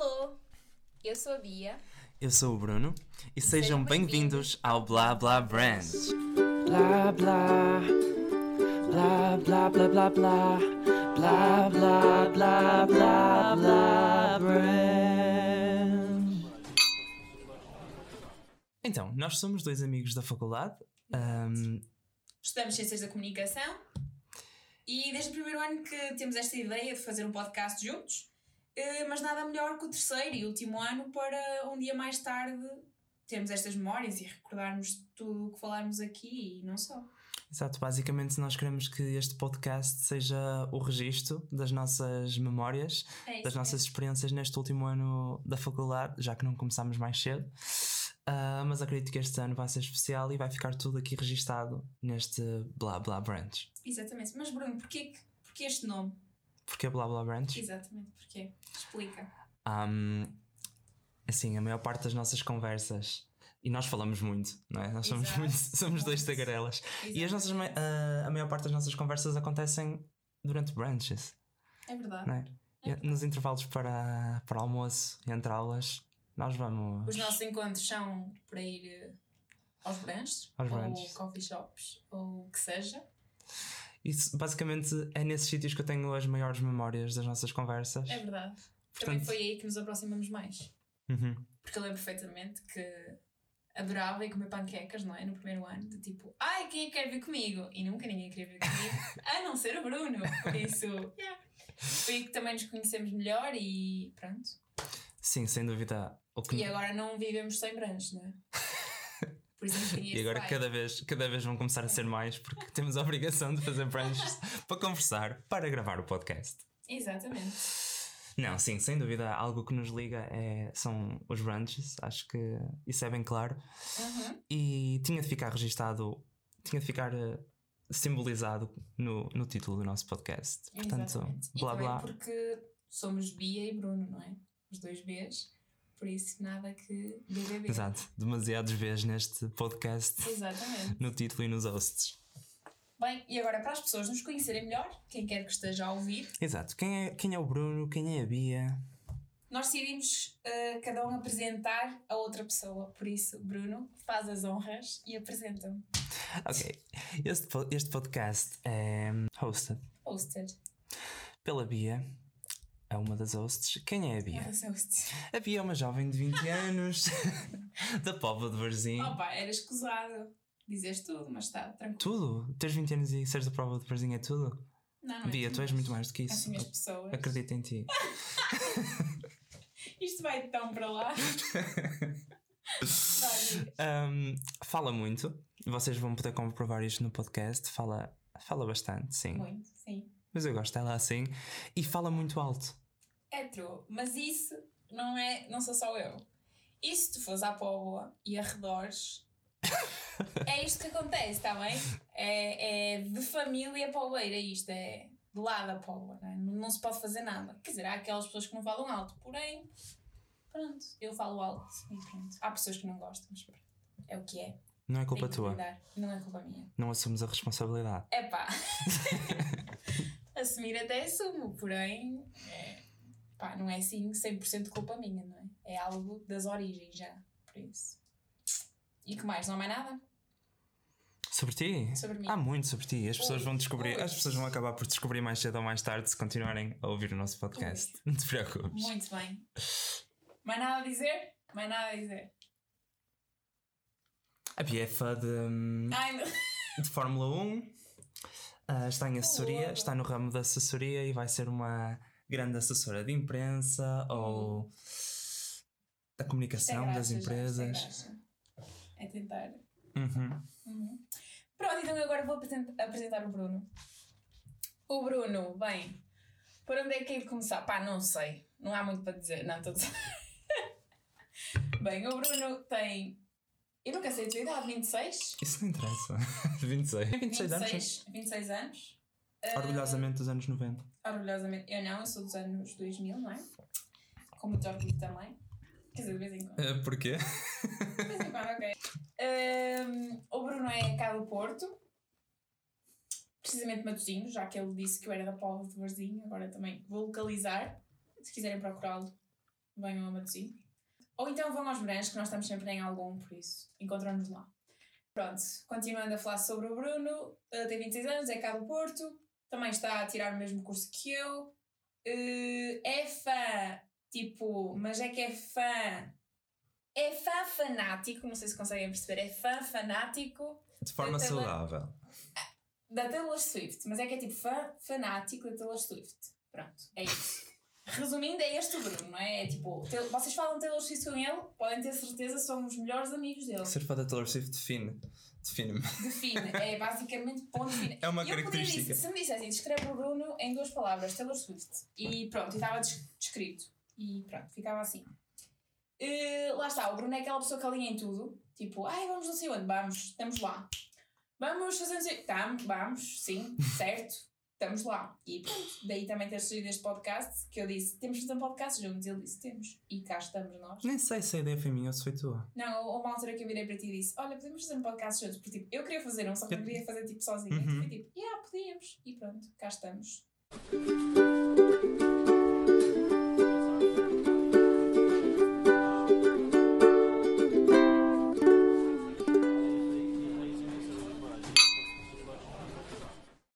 Alô, eu sou a Bia. Eu sou o Bruno e, sejam bem-vindos ao Blá Blá Brand. Blá blá, blá blá blá blá blá, blá blá blá blá blá brand. Então, nós somos dois amigos da faculdade. ahm, Estudamos Ciências da Comunicação e desde o primeiro ano que temos esta ideia de fazer um podcast juntos, mas nada melhor que o terceiro e último ano para um dia mais tarde termos estas memórias e recordarmos tudo o que falarmos aqui e não só. exato, basicamente nós queremos que este podcast seja o registro das nossas memórias, É das nossas experiências neste último ano da faculdade, já que não começámos mais cedo. Ah, mas acredito que este ano vai ser especial e vai ficar tudo aqui registado neste Blá Blá Branch. Exatamente. Mas Bruno, porquê, porquê este nome? Porquê Blá Blá Branch? Exatamente, porquê? Explica. Um, assim, a maior parte das nossas conversas, e nós falamos muito, não é? Nós somos, Exato. muito, somos dois tagarelas. E as nossas, ma- Exatamente. a, a maior parte das nossas conversas acontecem durante branches, É verdade. não é? E nos intervalos para, para almoço, entre aulas, nós vamos. Os nossos encontros são para ir eh, aos branches, Aos ou branches. coffee shops, ou o que seja. Isso, basicamente, é nesses sítios que eu tenho as maiores memórias das nossas conversas. É verdade. Também Portanto- foi aí que nos aproximamos mais. Uhum. Porque eu lembro perfeitamente que adorava ir comer panquecas, não é? No primeiro ano, de tipo, ai, quem é que quer vir comigo? E nunca ninguém queria vir comigo, a não ser o Bruno. Por isso, yeah. foi aí que também nos conhecemos melhor e pronto. Sim, sem dúvida. E agora não vivemos sem branches, não é? Por isso E agora cada vez, cada vez vão começar a ser mais porque temos a obrigação de fazer branches para conversar, para gravar o podcast. Exatamente. Não, sim, sem dúvida, algo que nos liga é, são os brunches, acho que isso é bem claro. Uhum. E tinha de ficar registado, tinha de ficar eh, simbolizado no, no título do nosso podcast. Portanto, Exatamente. E blá também blá. porque somos Bia e Bruno, não é? Os dois Bs. Por isso, nada que BBB. Exato, demasiados vezes neste podcast, Exatamente. no título e nos hosts. Bem, e agora para as pessoas nos conhecerem melhor, quem quer que esteja a ouvir, Exato, quem é, quem é o Bruno, quem é a Bia? nós decidimos uh, cada um apresentar a outra pessoa. Por isso, Bruno, faz as honras e apresenta-me. Ok, este, este podcast é hosted Hosted. pela Bia, é uma das hosts. Quem é a Bia? Faz host. A Bia é uma jovem de 20 anos, da Póvoa de Varzim. Opa, era escusado. Dizes tudo, mas está tranquilo. Tudo? Teres 20 anos e seres da Póvoa de Varzim é tudo? Não, não é Bia, tudo, tu és muito mais do que isso. Assim as pessoas. Acredito em ti. Isto vai tão para lá. Um, fala muito. Vocês vão poder comprovar isto no podcast. Fala, fala bastante, sim. Muito, sim. Mas eu gosto dela assim. E fala muito alto. É true, mas isso não é, não sou só eu. E se tu fores à Póvoa e arredores, é isto que acontece, está bem? É, é de família povoeira isto, é de lá da Póvoa, não, é? não, não se pode fazer nada. Quer dizer, há aquelas pessoas que não falam alto, porém, pronto, eu falo alto e pronto. Há pessoas que não gostam, mas pronto, é o que é. Não é culpa tua. Não é culpa minha. Não assumes a responsabilidade. É pá. Assumir até assumo, porém, é, pá, não é assim 100% culpa minha, não é? É algo das origens já, por isso. E que mais? Não há mais nada? Sobre ti? Sobre mim. Há muito sobre ti. As pessoas Ui, vão descobrir. ui. As pessoas vão acabar por descobrir mais cedo ou mais tarde se continuarem a ouvir o nosso podcast. Não te preocupes. Muito bem. Mais nada a dizer? Mais nada a dizer. A Bia é fã de, Ai, de Fórmula 1. ah, está em assessoria, está no ramo da assessoria e vai ser uma grande assessora de imprensa ou da Isto é comunicação graxa das é empresas. graxa. É tentar. Uhum. Uhum. Pronto, então agora vou apresen- apresentar o Bruno. O Bruno, bem, por onde é que é de começar? Pá, não sei. Não há muito para dizer. Não, estou a dizer. Bem, o Bruno tem. Eu nunca sei a tua idade, 26? Isso não interessa. 26. 26 anos. 26, 26 anos. Sim. Orgulhosamente dos anos 90. Orgulhosamente. Eu não, eu sou dos anos 2000, não é? Com muito orgulho também. Quer dizer, de vez em quando. Ah, porquê? De vez em quando, ok. Ahm, o Bruno é cá do Porto. Precisamente Matosinhos, já que ele disse que eu era da Póvoa de Varzim. Agora também vou localizar. Se quiserem procurá-lo, venham a Matosinhos. Ou então vão aos Brancos, que nós estamos sempre em algum, por isso, encontramos lá. Pronto, continuando a falar sobre o Bruno, ele tem 26 anos, é cá do Porto, também está a tirar o mesmo curso que eu, eh, é fã, tipo, mas é que é fã, é fã fanático, não sei se conseguem perceber, é fã fanático De forma também- saudável. da Taylor Swift, mas é que é tipo fã fanático da Taylor Swift. Pronto, é isso. Resumindo, é este o Bruno, não é? É tipo, vocês falam Taylor Swift com ele, podem ter certeza que somos os melhores amigos dele. Ser fã da Taylor Swift define. Define-me. Define, é basicamente ponto final. É uma E eu podia característica. dizer- se me dissessem, descreve o Bruno em duas palavras, Taylor Swift. E pronto, e estava des- descrito. E pronto, ficava assim. Eh, lá está, o Bruno é aquela pessoa que alinha em tudo. Tipo, ai, vamos não sei onde, vamos, estamos lá. Vamos fazer não sei. Tamo, vamos, sim, certo, estamos lá. E pronto, daí também ter surgido este podcast, que eu disse, temos de fazer um podcast juntos. Ele disse, temos. E cá estamos nós. Nem sei se a ideia foi minha ou se foi tua. Não, houve uma altura que eu virei para ti e disse: Olha, podemos fazer um podcast juntos. Porque tipo, eu queria fazer um, só que não queria fazer tipo sozinha. Uhum. E foi tipo, yeah, podíamos. E pronto, cá estamos.